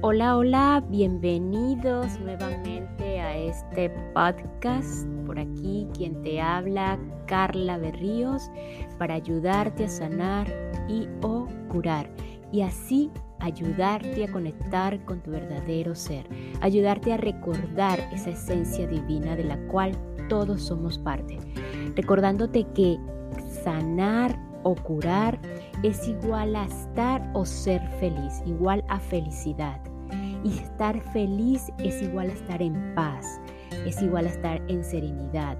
Hola, hola, bienvenidos nuevamente a este podcast. Por aquí quien te habla, Carla Berríos, para ayudarte a sanar y o curar. Y así ayudarte a conectar con tu verdadero ser, ayudarte a recordar esa esencia divina de la cual todos somos parte. Recordándote que sanar o curar es igual a estar o ser feliz, igual a felicidad. Y estar feliz es igual a estar en paz, es igual a estar en serenidad.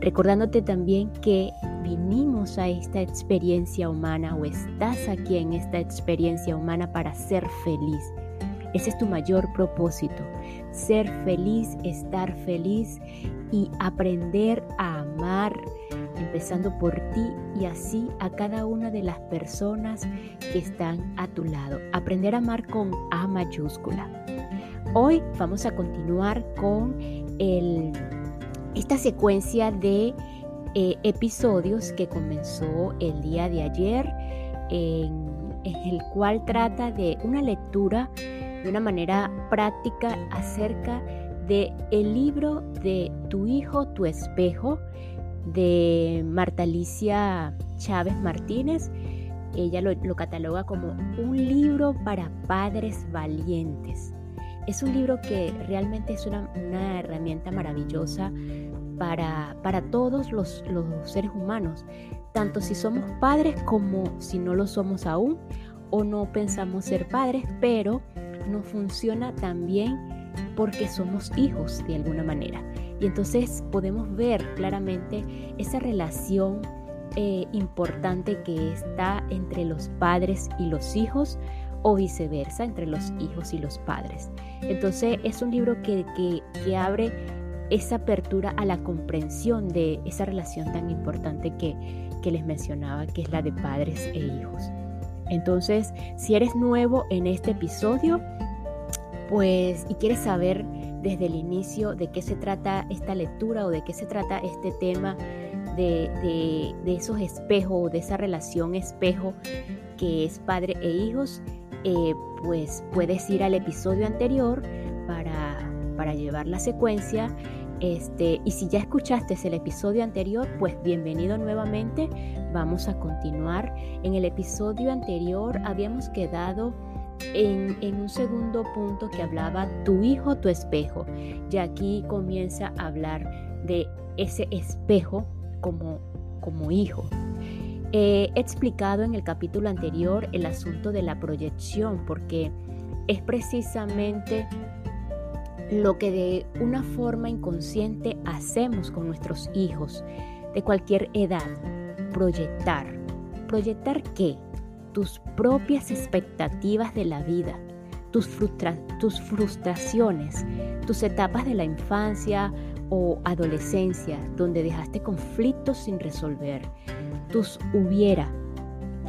Recordándote también que vinimos a esta experiencia humana o estás aquí en esta experiencia humana para ser feliz. Ese es tu mayor propósito, ser feliz, estar feliz y aprender a amar, empezando por ti y así a cada una de las personas que están a tu lado. Aprender a amar con A mayúscula. Hoy vamos a continuar con esta secuencia de eh, episodios que comenzó el día de ayer, en, el cual trata de una lectura de una manera práctica acerca de el libro de Tu hijo, tu espejo, de Marta Alicia Chávez Martínez. Ella lo, cataloga como un libro para padres valientes. Es un libro que realmente es una, herramienta maravillosa para, para todos los, los seres humanos, tanto si somos padres como si no lo somos aún o no pensamos ser padres, pero no funciona tan bien porque somos hijos de alguna manera. Y entonces podemos ver claramente esa relación eh, importante que está entre los padres y los hijos o viceversa, entre los hijos y los padres. Entonces es un libro que, que, abre esa apertura a la comprensión de esa relación tan importante que, que les mencionaba, que es la de padres e hijos. Entonces, si eres nuevo en este episodio, pues y quieres saber desde el inicio de qué se trata esta lectura o de qué se trata este tema de, esos espejos o de esa relación espejo que es padre e hijos, eh, pues puedes ir al episodio anterior para, para llevar la secuencia. Este, y si ya escuchaste el episodio anterior, pues bienvenido nuevamente. Vamos a continuar. En el episodio anterior habíamos quedado en, un segundo punto que hablaba tu hijo, tu espejo. Y aquí comienza a hablar de ese espejo como, como hijo. he explicado en el capítulo anterior el asunto de la proyección porque es precisamente lo que de una forma inconsciente hacemos con nuestros hijos de cualquier edad, proyectar. ¿Proyectar qué? Tus propias expectativas de la vida, tus, tus frustraciones, tus etapas de la infancia o adolescencia donde dejaste conflictos sin resolver, tus hubiera,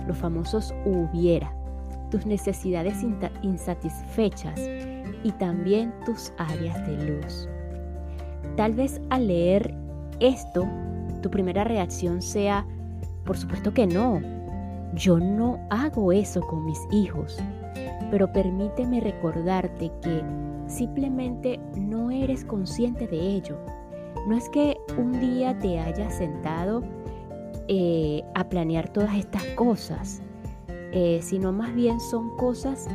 los famosos hubiera, tus necesidades insatisfechas y también tus áreas de luz. Tal vez al leer esto, tu primera reacción sea, por supuesto que no, yo no hago eso con mis hijos, pero permíteme recordarte que simplemente no eres consciente de ello. No es que un día te hayas sentado eh, a planear todas estas cosas, eh, sino más bien son cosas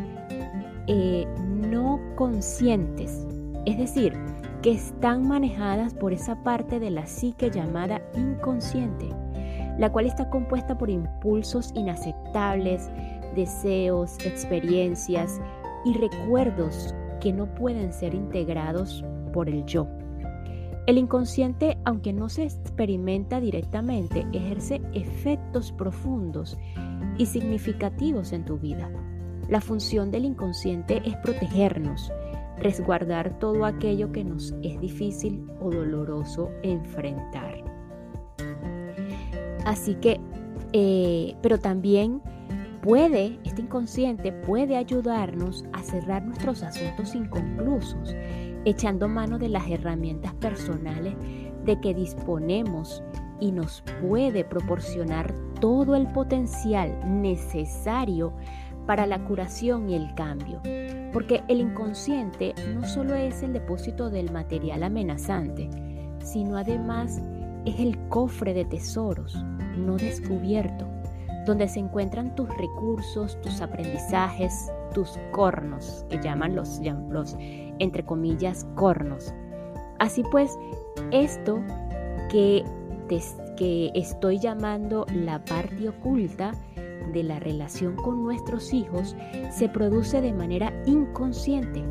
eh, no conscientes, es decir, que están manejadas por esa parte de la psique llamada inconsciente la cual está compuesta por impulsos inaceptables, deseos, experiencias y recuerdos que no pueden ser integrados por el yo. El inconsciente, aunque no se experimenta directamente, ejerce efectos profundos y significativos en tu vida. La función del inconsciente es protegernos, resguardar todo aquello que nos es difícil o doloroso enfrentar. Así que, eh, pero también puede, este inconsciente puede ayudarnos a cerrar nuestros asuntos inconclusos, echando mano de las herramientas personales de que disponemos y nos puede proporcionar todo el potencial necesario para la curación y el cambio, porque el inconsciente no solo es el depósito del material amenazante, sino además es el cofre de tesoros no descubierto, donde se encuentran tus recursos, tus aprendizajes, tus cornos, que llaman los, los entre comillas, cornos. Así pues, esto que, que estoy llamando la parte oculta de la relación con nuestros hijos se produce de manera inconsciente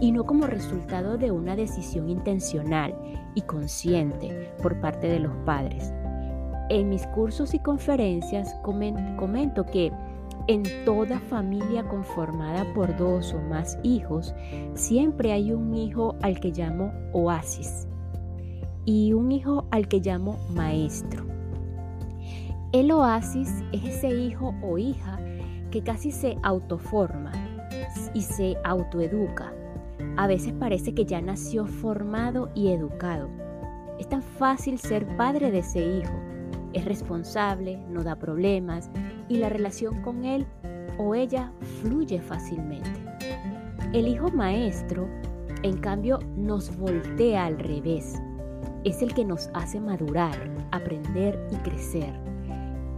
y no como resultado de una decisión intencional y consciente por parte de los padres. En mis cursos y conferencias comento que en toda familia conformada por dos o más hijos, siempre hay un hijo al que llamo oasis y un hijo al que llamo maestro. El oasis es ese hijo o hija que casi se autoforma y se autoeduca. A veces parece que ya nació formado y educado. Es tan fácil ser padre de ese hijo. Es responsable, no da problemas y la relación con él o ella fluye fácilmente. El hijo maestro, en cambio, nos voltea al revés. Es el que nos hace madurar, aprender y crecer.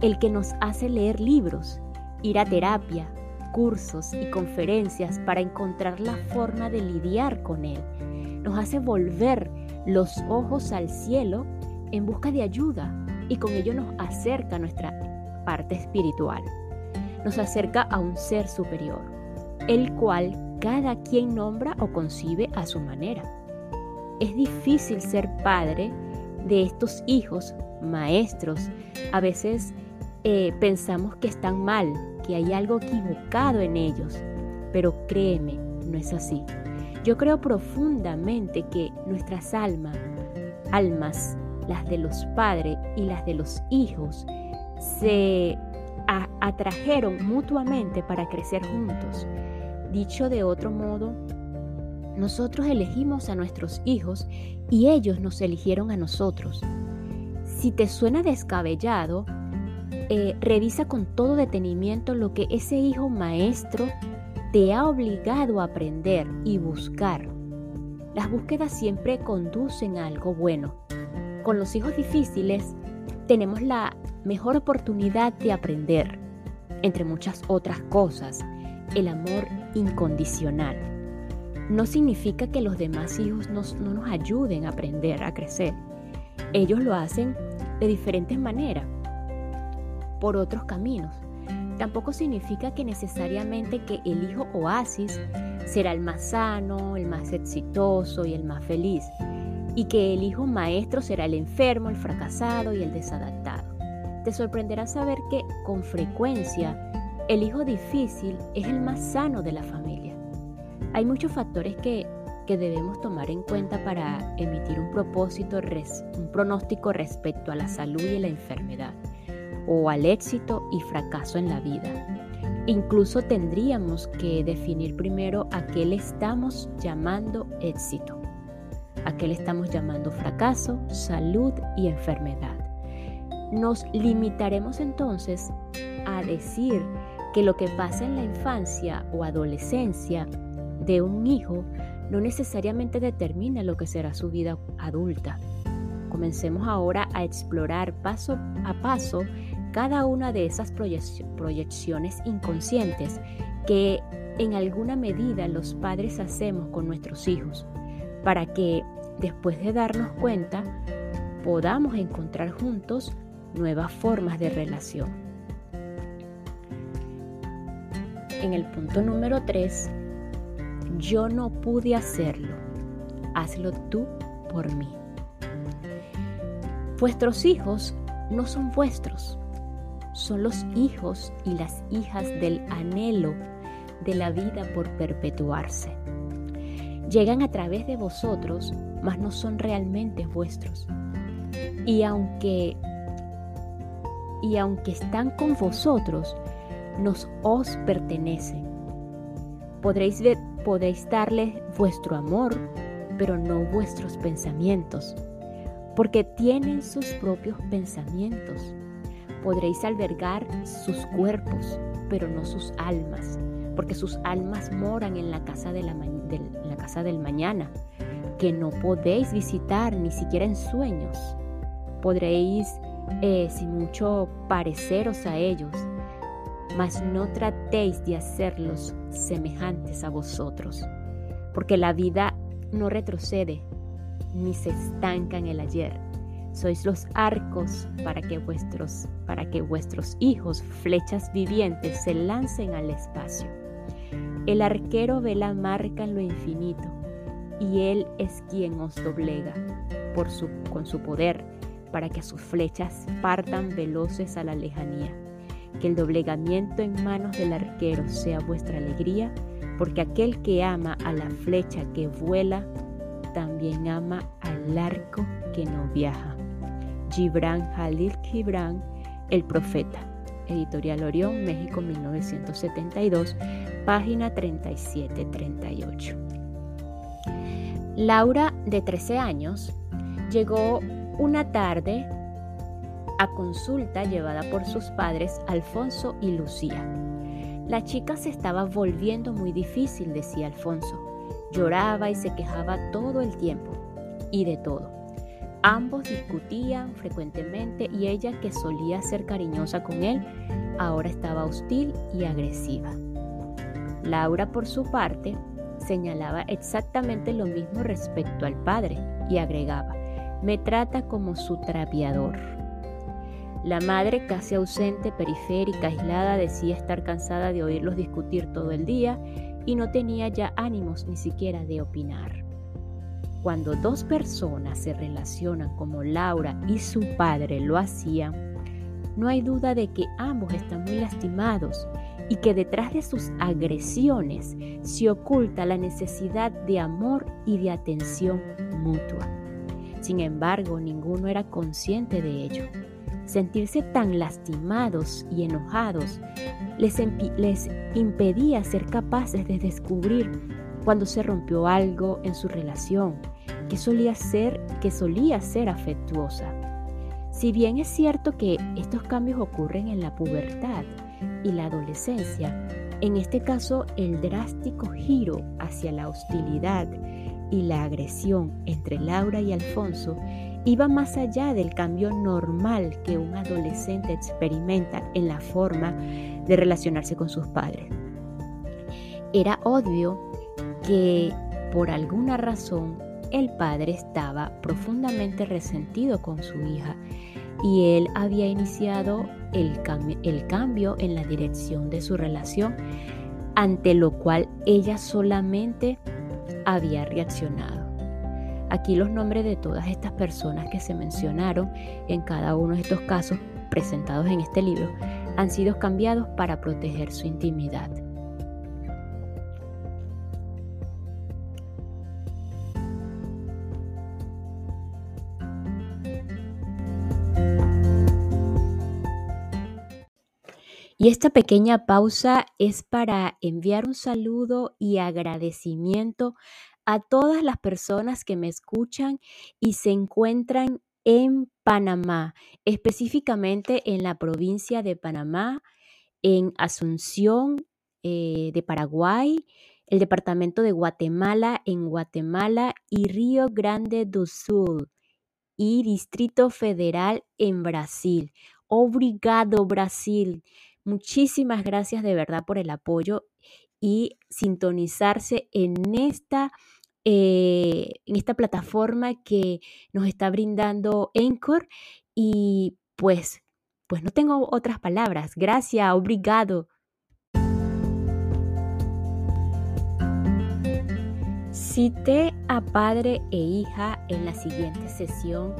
El que nos hace leer libros, ir a terapia, cursos y conferencias para encontrar la forma de lidiar con él. Nos hace volver los ojos al cielo en busca de ayuda y con ello nos acerca a nuestra parte espiritual. Nos acerca a un ser superior, el cual cada quien nombra o concibe a su manera. Es difícil ser padre de estos hijos, maestros. A veces eh, pensamos que están mal, que hay algo equivocado en ellos, pero créeme, no es así. Yo creo profundamente que nuestras almas, almas, las de los padres y las de los hijos, se atrajeron mutuamente para crecer juntos. Dicho de otro modo, nosotros elegimos a nuestros hijos y ellos nos eligieron a nosotros. Si te suena descabellado, eh, revisa con todo detenimiento lo que ese hijo maestro te ha obligado a aprender y buscar. Las búsquedas siempre conducen a algo bueno. Con los hijos difíciles tenemos la mejor oportunidad de aprender, entre muchas otras cosas, el amor incondicional. No significa que los demás hijos no nos ayuden a aprender, a crecer. Ellos lo hacen de diferentes maneras, por otros caminos. Tampoco significa que necesariamente que el hijo oasis será el más sano, el más exitoso y el más feliz, y que el hijo maestro será el enfermo, el fracasado y el desadaptado. Te sorprenderá saber que con frecuencia el hijo difícil es el más sano de la familia. Hay muchos factores que, debemos tomar en cuenta para emitir un propósito, un pronóstico respecto a la salud y la enfermedad, o al éxito y fracaso en la vida. Incluso tendríamos que definir primero a qué le estamos llamando éxito, a le estamos llamando fracaso, salud y enfermedad. Nos limitaremos entonces a decir que lo que pasa en la infancia o adolescencia de un hijo no necesariamente determina lo que será su vida adulta. Comencemos ahora a explorar paso a paso cada una de esas proyecciones inconscientes que en alguna medida los padres hacemos con nuestros hijos, para que después de darnos cuenta podamos encontrar juntos nuevas formas de relación. En el punto número 3, yo no pude hacerlo, hazlo tú por mí. Vuestros hijos no son vuestros, son los hijos y las hijas del anhelo de la vida por perpetuarse. Llegan a través de vosotros, mas no son realmente vuestros. Y aunque y aunque están con vosotros, nos os pertenecen. Podréis, podréis darles vuestro amor, pero no vuestros pensamientos, porque tienen sus propios pensamientos. Podréis albergar sus cuerpos, pero no sus almas, porque sus almas moran en la casa, de la, la del mañana, que no podéis visitar ni siquiera en sueños. Podréis, eh, sin mucho, pareceros a ellos, mas no tratéis de hacerlos semejantes a vosotros, porque la vida no retrocede ni se estanca en el ayer. Sois los arcos para que vuestros, para que vuestros hijos, flechas vivientes, se lancen al espacio. El arquero ve la marca en lo infinito, y él es quien os doblega con su poder, para que sus flechas partan veloces a la lejanía. Que el doblegamiento en manos del arquero sea vuestra alegría, porque aquel que ama a la flecha que vuela, también ama al arco que no viaja. Gibran Jalil Gibran, El Profeta. Editorial Orión, México 1972, página 37-38. Laura, de 13 años, llegó una tarde a consulta llevada por sus padres Alfonso y Lucía. La chica se estaba volviendo muy difícil, decía Alfonso. Lloraba y se quejaba todo el tiempo y de todo. Ambos discutían frecuentemente y ella, que solía ser cariñosa con él, ahora estaba hostil y agresiva. Laura, por su parte, señalaba exactamente lo mismo respecto al padre y agregaba, me trata como su trapeador. La madre, casi ausente, periférica, aislada, decía estar cansada de oírlos discutir todo el día y no tenía ya ánimos ni siquiera de opinar. Cuando dos personas se relacionan como Laura y su padre lo hacían, no hay duda de que ambos están muy lastimados y que detrás de sus agresiones se oculta la necesidad de amor y de atención mutua. Sin embargo, ninguno era consciente de ello. Sentirse tan lastimados y enojados les, impedía ser capaces de descubrir cuando se rompió algo en su relación que solía ser afectuosa. Si bien es cierto que estos cambios ocurren en la pubertad y la adolescencia, en este caso el drástico giro hacia la hostilidad y la agresión entre Laura y Alfonso iba más allá del cambio normal que un adolescente experimenta en la forma de relacionarse con sus padres. Era obvio que por alguna razón el padre estaba profundamente resentido con su hija y él había iniciado el, el, cambio en la dirección de su relación, ante lo cual ella solamente había reaccionado. Aquí los nombres de todas estas personas que se mencionaron en cada uno de estos casos presentados en este libro han sido cambiados para proteger su intimidad. Y esta pequeña pausa es para enviar un saludo y agradecimiento a todas las personas que me escuchan y se encuentran en Panamá, específicamente en la provincia de Panamá, en Asunción eh, de Paraguay, el departamento de Guatemala en Guatemala y Río Grande do Sul y Distrito Federal en Brasil. Obrigado Brasil. Muchísimas gracias de verdad por el apoyo y sintonizarse en esta eh, en esta plataforma que nos está brindando Encore y pues, pues no tengo otras palabras. Gracias, obrigado. Cité a padre e hija en la siguiente sesión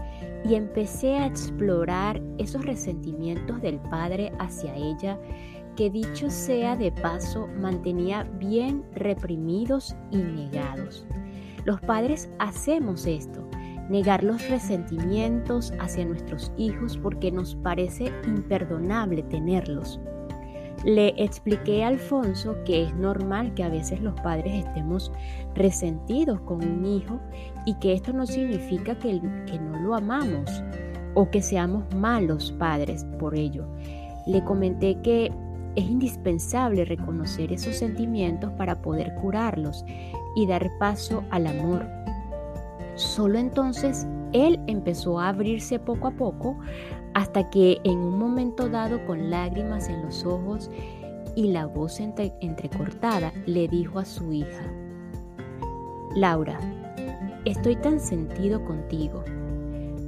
y empecé a explorar esos resentimientos del padre hacia ella que dicho sea de paso mantenía bien reprimidos y negados. Los padres hacemos esto, negar los resentimientos hacia nuestros hijos porque nos parece imperdonable tenerlos. Le expliqué a Alfonso que es normal que a veces los padres estemos resentidos con un hijo y que esto no significa que, no lo amamos o que seamos malos padres por ello. Le comenté que es indispensable reconocer esos sentimientos para poder curarlos y dar paso al amor. Solo entonces él empezó a abrirse poco a poco hasta que en un momento dado con lágrimas en los ojos y la voz entrecortada le dijo a su hija, Laura, estoy tan sentido contigo.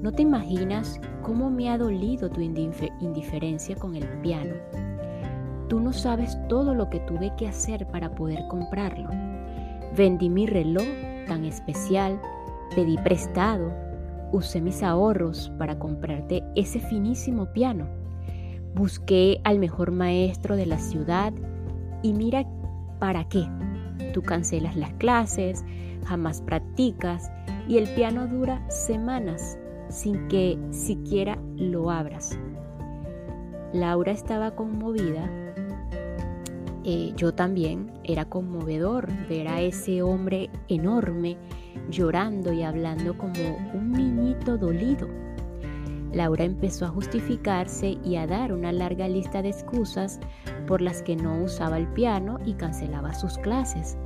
No te imaginas cómo me ha dolido tu indiferencia con el piano. Tú no sabes todo lo que tuve que hacer para poder comprarlo. Vendí mi reloj tan especial, pedí prestado, usé mis ahorros para comprarte ese finísimo piano. Busqué al mejor maestro de la ciudad y mira para qué. Tú cancelas las clases, jamás practicas y el piano dura semanas sin que siquiera lo abras. Laura estaba conmovida. Eh, yo también era conmovedor ver a ese hombre enorme llorando y hablando como un niñito dolido. Laura empezó a justificarse y a dar una larga lista de excusas por las que no usaba el piano y cancelaba sus clases,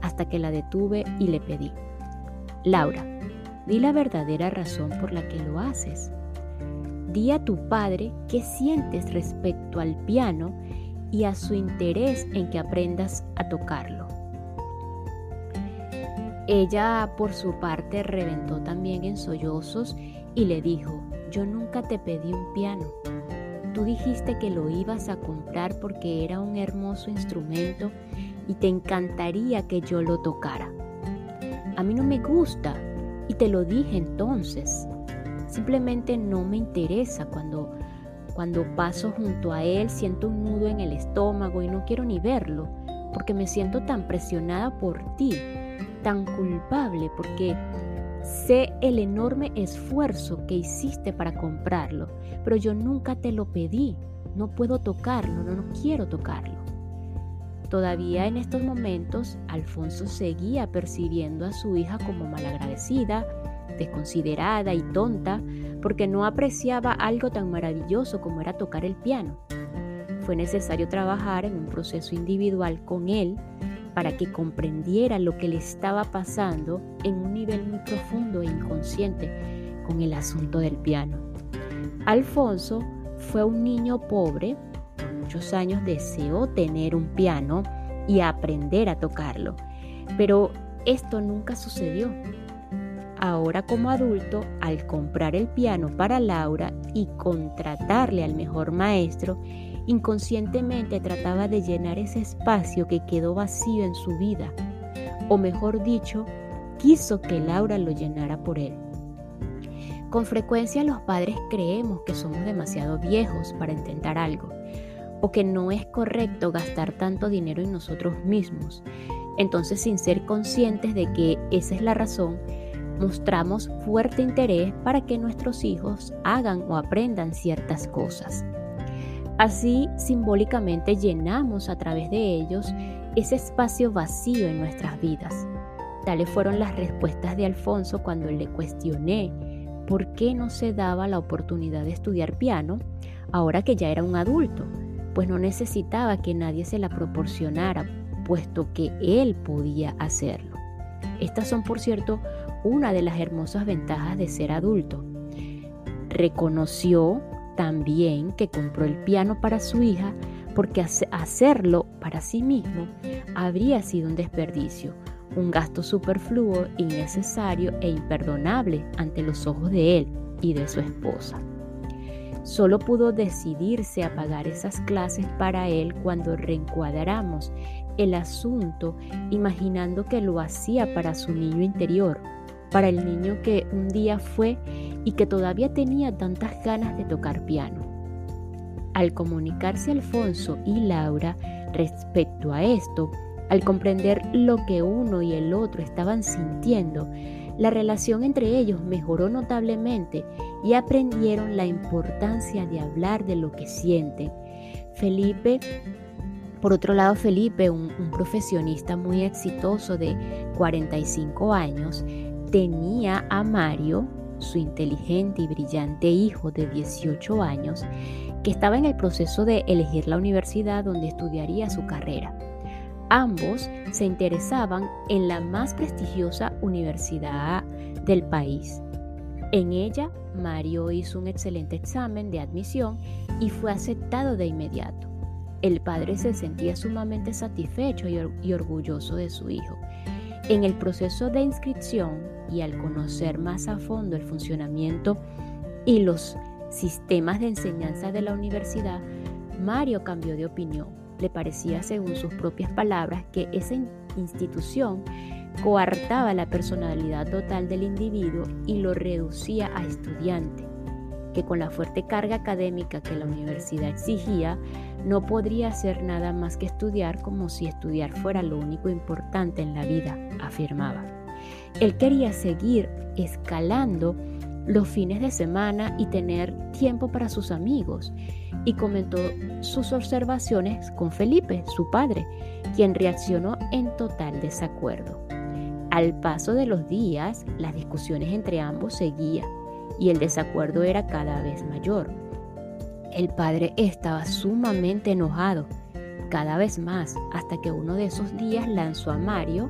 hasta que la detuve y le pedí, Laura, di la verdadera razón por la que lo haces. Di a tu padre qué sientes respecto al piano y a su interés en que aprendas a tocarlo. Ella por su parte reventó también en sollozos y le dijo, yo nunca te pedí un piano. Tú dijiste que lo ibas a comprar porque era un hermoso instrumento y te encantaría que yo lo tocara. A mí no me gusta y te lo dije entonces. Simplemente no me interesa cuando cuando paso junto a él siento un nudo en el estómago y no quiero ni verlo porque me siento tan presionada por ti tan culpable porque sé el enorme esfuerzo que hiciste para comprarlo, pero yo nunca te lo pedí. No puedo tocarlo, no, quiero tocarlo. Todavía en estos momentos, Alfonso seguía percibiendo a su hija como malagradecida, desconsiderada y tonta, porque no apreciaba algo tan maravilloso como era tocar el piano. Fue necesario trabajar en un proceso individual con él para que comprendiera lo que le estaba pasando en un nivel muy profundo e inconsciente con el asunto del piano. Alfonso fue un niño pobre, por muchos años deseó tener un piano y aprender a tocarlo, pero esto nunca sucedió. Ahora como adulto, al comprar el piano para Laura y contratarle al mejor maestro, Inconscientemente trataba de llenar ese espacio que quedó vacío en su vida, o mejor dicho, quiso que Laura lo llenara por él. Con frecuencia los padres creemos que somos demasiado viejos para intentar algo, o que no es correcto gastar tanto dinero en nosotros mismos. Entonces, sin ser conscientes de que esa es la razón, mostramos fuerte interés para que nuestros hijos hagan o aprendan ciertas cosas. Así simbólicamente llenamos a través de ellos ese espacio vacío en nuestras vidas. Tales fueron las respuestas de Alfonso cuando le cuestioné por qué no se daba la oportunidad de estudiar piano ahora que ya era un adulto, pues no necesitaba que nadie se la proporcionara, puesto que él podía hacerlo. Estas son, por cierto, una de las hermosas ventajas de ser adulto. Reconoció también que compró el piano para su hija porque hacerlo para sí mismo habría sido un desperdicio, un gasto superfluo, innecesario e imperdonable ante los ojos de él y de su esposa. Solo pudo decidirse a pagar esas clases para él cuando reencuadramos el asunto imaginando que lo hacía para su niño interior, para el niño que un día fue y que todavía tenía tantas ganas de tocar piano. Al comunicarse Alfonso y Laura respecto a esto, al comprender lo que uno y el otro estaban sintiendo, la relación entre ellos mejoró notablemente y aprendieron la importancia de hablar de lo que sienten. Felipe, por otro lado, Felipe, un, un profesionista muy exitoso de 45 años, tenía a Mario, su inteligente y brillante hijo de 18 años, que estaba en el proceso de elegir la universidad donde estudiaría su carrera. Ambos se interesaban en la más prestigiosa universidad del país. En ella, Mario hizo un excelente examen de admisión y fue aceptado de inmediato. El padre se sentía sumamente satisfecho y, orgulloso de su hijo. En el proceso de inscripción y al conocer más a fondo el funcionamiento y los sistemas de enseñanza de la universidad, Mario cambió de opinión le parecía, según sus propias palabras, que esa institución coartaba la personalidad total del individuo y lo reducía a estudiante, que con la fuerte carga académica que la universidad exigía, no podría hacer nada más que estudiar como si estudiar fuera lo único importante en la vida, afirmaba. Él quería seguir escalando los fines de semana y tener tiempo para sus amigos y comentó sus observaciones con Felipe, su padre, quien reaccionó en total desacuerdo. Al paso de los días, las discusiones entre ambos seguían y el desacuerdo era cada vez mayor. El padre estaba sumamente enojado, cada vez más, hasta que uno de esos días lanzó a Mario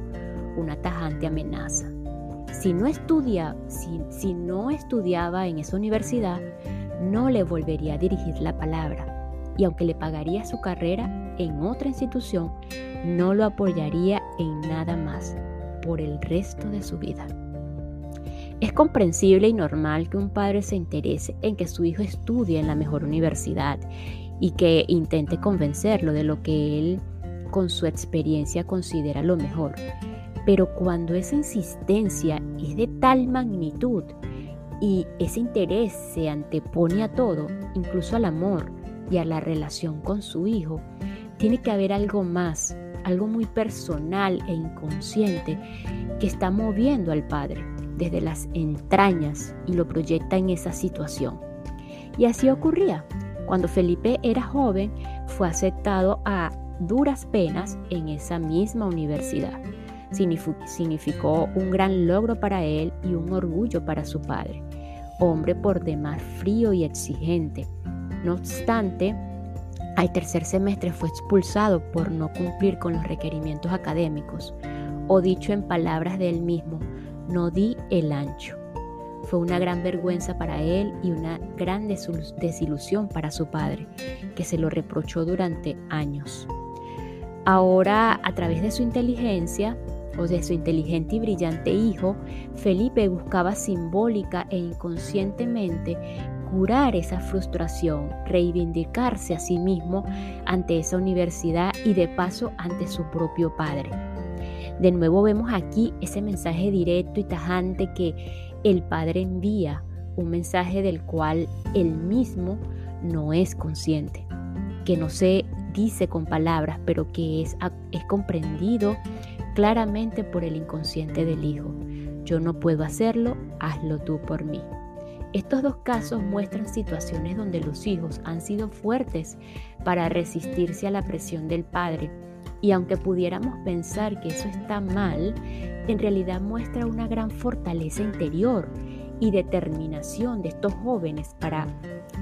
una tajante amenaza. Si no, estudia, si, no estudiaba en esa universidad, no le volvería a dirigir la palabra y aunque le pagaría su carrera en otra institución, no lo apoyaría en nada más por el resto de su vida. Es comprensible y normal que un padre se interese en que su hijo estudie en la mejor universidad y que intente convencerlo de lo que él con su experiencia considera lo mejor. Pero cuando esa insistencia es de tal magnitud y ese interés se antepone a todo, incluso al amor y a la relación con su hijo, tiene que haber algo más, algo muy personal e inconsciente que está moviendo al padre desde las entrañas y lo proyecta en esa situación. Y así ocurría. Cuando Felipe era joven, fue aceptado a duras penas en esa misma universidad. Significó un gran logro para él y un orgullo para su padre hombre por demás frío y exigente. No obstante, al tercer semestre fue expulsado por no cumplir con los requerimientos académicos, o dicho en palabras de él mismo, no di el ancho. Fue una gran vergüenza para él y una gran desilusión para su padre, que se lo reprochó durante años. Ahora, a través de su inteligencia, o de su inteligente y brillante hijo, Felipe buscaba simbólica e inconscientemente curar esa frustración, reivindicarse a sí mismo ante esa universidad y de paso ante su propio padre. De nuevo vemos aquí ese mensaje directo y tajante que el padre envía, un mensaje del cual él mismo no es consciente, que no se dice con palabras, pero que es, es comprendido claramente por el inconsciente del hijo. Yo no puedo hacerlo, hazlo tú por mí. Estos dos casos muestran situaciones donde los hijos han sido fuertes para resistirse a la presión del padre y aunque pudiéramos pensar que eso está mal, en realidad muestra una gran fortaleza interior y determinación de estos jóvenes para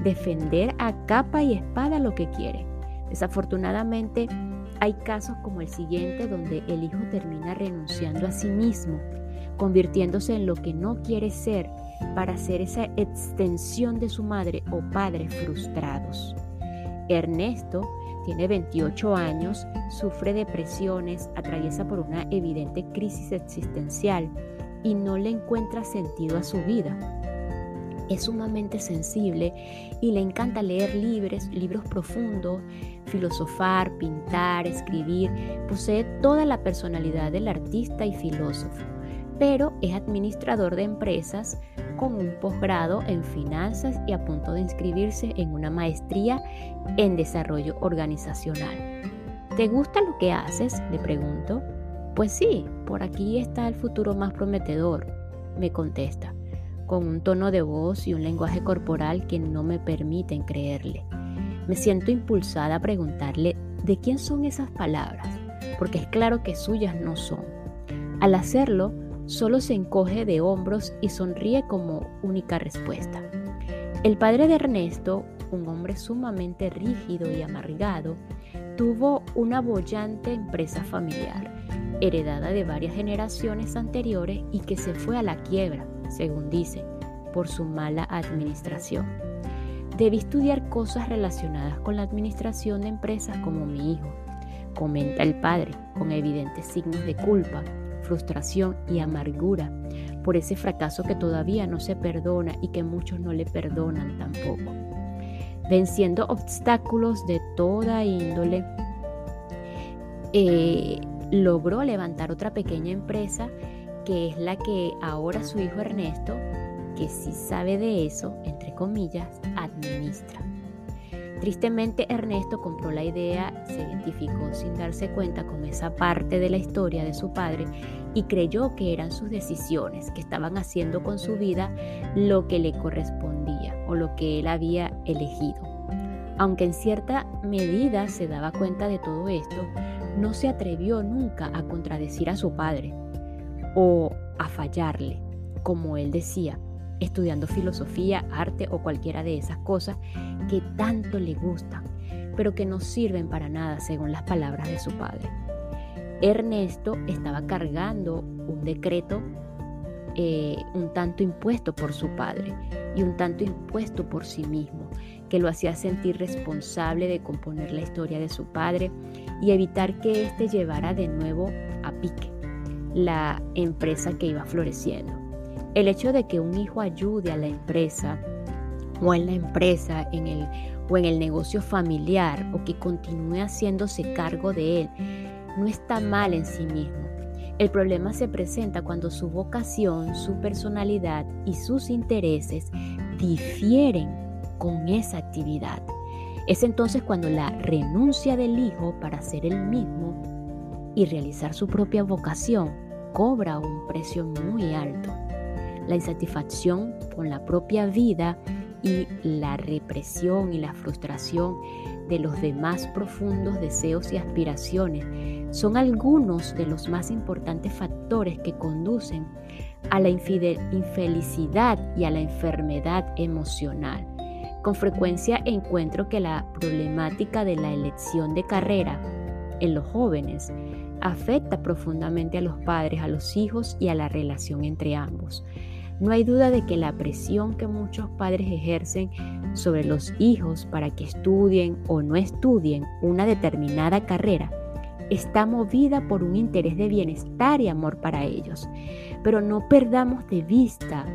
defender a capa y espada lo que quieren. Desafortunadamente, hay casos como el siguiente donde el hijo termina renunciando a sí mismo, convirtiéndose en lo que no quiere ser para ser esa extensión de su madre o padre frustrados. Ernesto tiene 28 años, sufre depresiones, atraviesa por una evidente crisis existencial y no le encuentra sentido a su vida es sumamente sensible y le encanta leer libros, libros profundos, filosofar, pintar, escribir. Posee toda la personalidad del artista y filósofo, pero es administrador de empresas con un posgrado en finanzas y a punto de inscribirse en una maestría en desarrollo organizacional. ¿Te gusta lo que haces? Le pregunto. Pues sí, por aquí está el futuro más prometedor, me contesta con un tono de voz y un lenguaje corporal que no me permiten creerle. Me siento impulsada a preguntarle de quién son esas palabras, porque es claro que suyas no son. Al hacerlo, solo se encoge de hombros y sonríe como única respuesta. El padre de Ernesto un hombre sumamente rígido y amargado, tuvo una bollante empresa familiar, heredada de varias generaciones anteriores y que se fue a la quiebra, según dice, por su mala administración. Debí estudiar cosas relacionadas con la administración de empresas como mi hijo, comenta el padre, con evidentes signos de culpa, frustración y amargura por ese fracaso que todavía no se perdona y que muchos no le perdonan tampoco. Venciendo obstáculos de toda índole, eh, logró levantar otra pequeña empresa que es la que ahora su hijo Ernesto, que sí sabe de eso, entre comillas, administra. Tristemente Ernesto compró la idea, se identificó sin darse cuenta con esa parte de la historia de su padre y creyó que eran sus decisiones, que estaban haciendo con su vida lo que le correspondía o lo que él había elegido. Aunque en cierta medida se daba cuenta de todo esto, no se atrevió nunca a contradecir a su padre o a fallarle, como él decía, estudiando filosofía, arte o cualquiera de esas cosas que tanto le gustan, pero que no sirven para nada según las palabras de su padre. Ernesto estaba cargando un decreto eh, un tanto impuesto por su padre y un tanto impuesto por sí mismo, que lo hacía sentir responsable de componer la historia de su padre y evitar que éste llevara de nuevo a pique la empresa que iba floreciendo. El hecho de que un hijo ayude a la empresa o en la empresa en el, o en el negocio familiar o que continúe haciéndose cargo de él no está mal en sí mismo. El problema se presenta cuando su vocación, su personalidad y sus intereses difieren con esa actividad. Es entonces cuando la renuncia del hijo para ser el mismo y realizar su propia vocación cobra un precio muy alto la insatisfacción con la propia vida y la represión y la frustración de los demás profundos deseos y aspiraciones son algunos de los más importantes factores que conducen a la infelicidad y a la enfermedad emocional. Con frecuencia encuentro que la problemática de la elección de carrera en los jóvenes afecta profundamente a los padres, a los hijos y a la relación entre ambos. No hay duda de que la presión que muchos padres ejercen sobre los hijos para que estudien o no estudien una determinada carrera está movida por un interés de bienestar y amor para ellos. Pero no perdamos de vista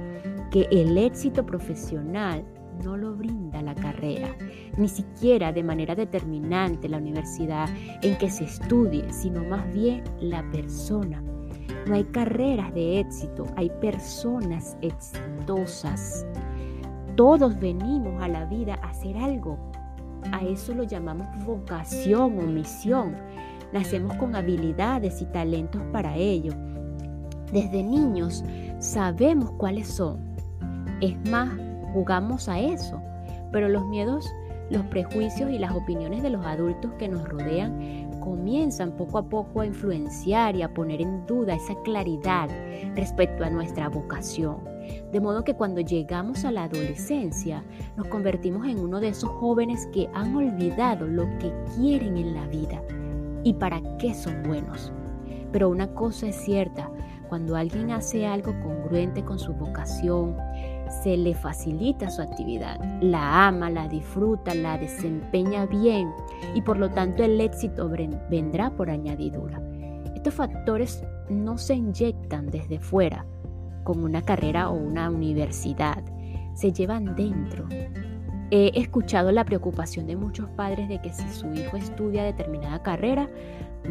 que el éxito profesional no lo brinda la carrera, ni siquiera de manera determinante la universidad en que se estudie, sino más bien la persona no hay carreras de éxito, hay personas exitosas. Todos venimos a la vida a hacer algo. A eso lo llamamos vocación o misión. Nacemos con habilidades y talentos para ello. Desde niños sabemos cuáles son. Es más, jugamos a eso. Pero los miedos, los prejuicios y las opiniones de los adultos que nos rodean comienzan poco a poco a influenciar y a poner en duda esa claridad respecto a nuestra vocación. De modo que cuando llegamos a la adolescencia nos convertimos en uno de esos jóvenes que han olvidado lo que quieren en la vida y para qué son buenos. Pero una cosa es cierta, cuando alguien hace algo congruente con su vocación, se le facilita su actividad, la ama, la disfruta, la desempeña bien y por lo tanto el éxito vendrá por añadidura. Estos factores no se inyectan desde fuera, como una carrera o una universidad, se llevan dentro. He escuchado la preocupación de muchos padres de que si su hijo estudia determinada carrera,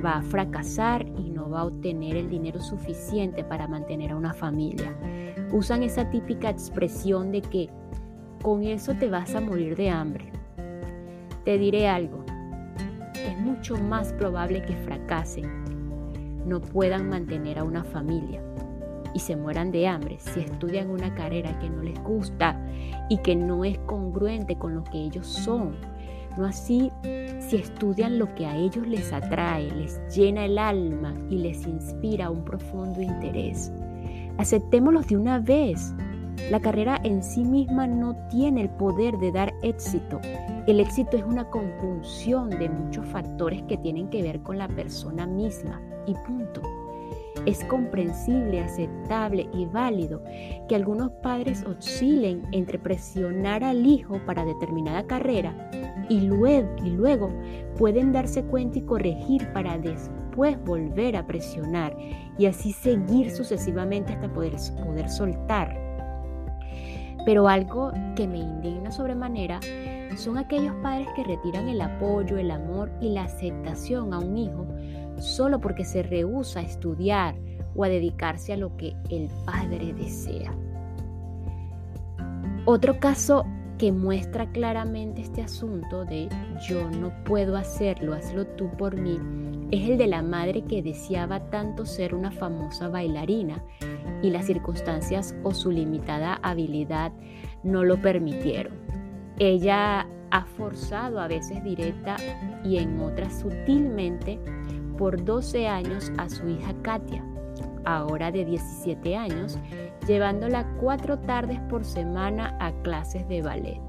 va a fracasar y no va a obtener el dinero suficiente para mantener a una familia. Usan esa típica expresión de que con eso te vas a morir de hambre. Te diré algo, es mucho más probable que fracasen, no puedan mantener a una familia y se mueran de hambre si estudian una carrera que no les gusta y que no es congruente con lo que ellos son no así si estudian lo que a ellos les atrae, les llena el alma y les inspira un profundo interés. Aceptémoslos de una vez. La carrera en sí misma no tiene el poder de dar éxito. El éxito es una conjunción de muchos factores que tienen que ver con la persona misma y punto. Es comprensible, aceptable y válido que algunos padres oscilen entre presionar al hijo para determinada carrera y luego, y luego pueden darse cuenta y corregir para después volver a presionar y así seguir sucesivamente hasta poder, poder soltar. Pero algo que me indigna sobremanera son aquellos padres que retiran el apoyo, el amor y la aceptación a un hijo solo porque se rehúsa a estudiar o a dedicarse a lo que el padre desea. Otro caso que muestra claramente este asunto de yo no puedo hacerlo, hazlo tú por mí, es el de la madre que deseaba tanto ser una famosa bailarina y las circunstancias o su limitada habilidad no lo permitieron. Ella ha forzado a veces directa y en otras sutilmente por 12 años a su hija Katia, ahora de 17 años, llevándola cuatro tardes por semana a clases de ballet,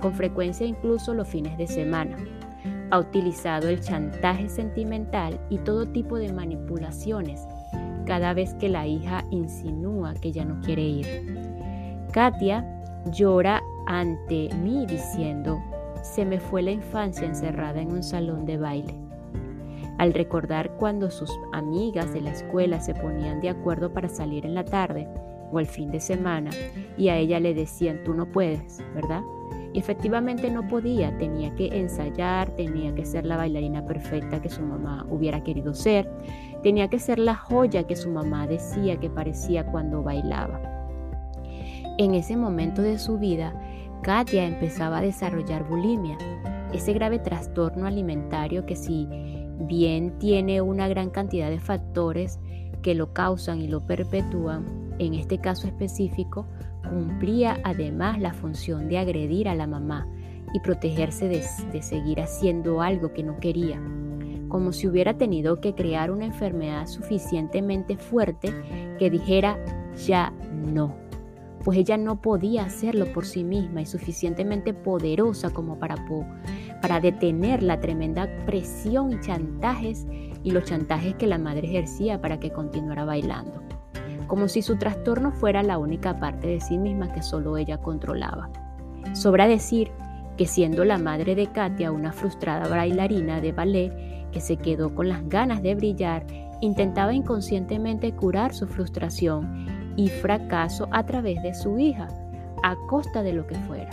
con frecuencia incluso los fines de semana. Ha utilizado el chantaje sentimental y todo tipo de manipulaciones cada vez que la hija insinúa que ya no quiere ir. Katia llora ante mí diciendo, se me fue la infancia encerrada en un salón de baile al recordar cuando sus amigas de la escuela se ponían de acuerdo para salir en la tarde o el fin de semana y a ella le decían tú no puedes, ¿verdad? Efectivamente no podía, tenía que ensayar, tenía que ser la bailarina perfecta que su mamá hubiera querido ser, tenía que ser la joya que su mamá decía que parecía cuando bailaba. En ese momento de su vida, Katia empezaba a desarrollar bulimia, ese grave trastorno alimentario que si bien tiene una gran cantidad de factores que lo causan y lo perpetúan, en este caso específico, cumplía además la función de agredir a la mamá y protegerse de, seguir haciendo algo que no quería, como si hubiera tenido que crear una enfermedad suficientemente fuerte que dijera ya no, pues ella no podía hacerlo por sí misma y suficientemente poderosa como para, para detener la tremenda presión y chantajes y los chantajes que la madre ejercía para que continuara bailando, como si su trastorno fuera la única parte de sí misma que solo ella controlaba. Sobra decir que siendo la madre de Katia una frustrada bailarina de ballet que se quedó con las ganas de brillar, intentaba inconscientemente curar su frustración y fracaso a través de su hija, a costa de lo que fuera.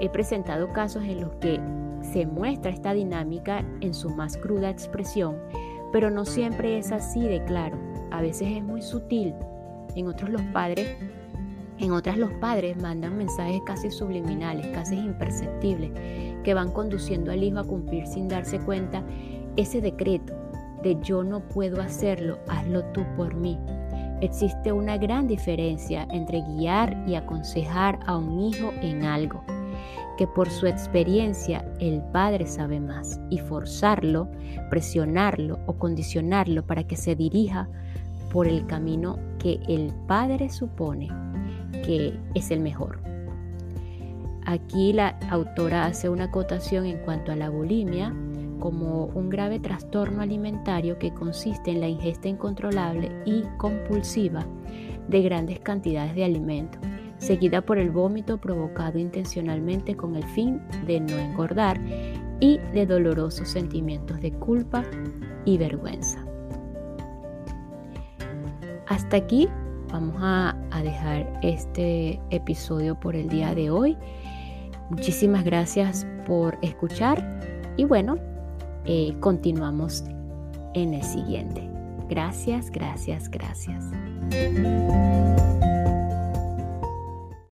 He presentado casos en los que se muestra esta dinámica en su más cruda expresión, pero no siempre es así de claro. A veces es muy sutil. En otros los padres, en otras los padres mandan mensajes casi subliminales, casi imperceptibles, que van conduciendo al hijo a cumplir sin darse cuenta ese decreto de yo no puedo hacerlo, hazlo tú por mí. Existe una gran diferencia entre guiar y aconsejar a un hijo en algo que por su experiencia el padre sabe más y forzarlo, presionarlo o condicionarlo para que se dirija por el camino que el padre supone que es el mejor. Aquí la autora hace una acotación en cuanto a la bulimia como un grave trastorno alimentario que consiste en la ingesta incontrolable y compulsiva de grandes cantidades de alimentos seguida por el vómito provocado intencionalmente con el fin de no engordar y de dolorosos sentimientos de culpa y vergüenza. Hasta aquí vamos a, dejar este episodio por el día de hoy. Muchísimas gracias por escuchar y bueno, eh, continuamos en el siguiente. Gracias, gracias, gracias.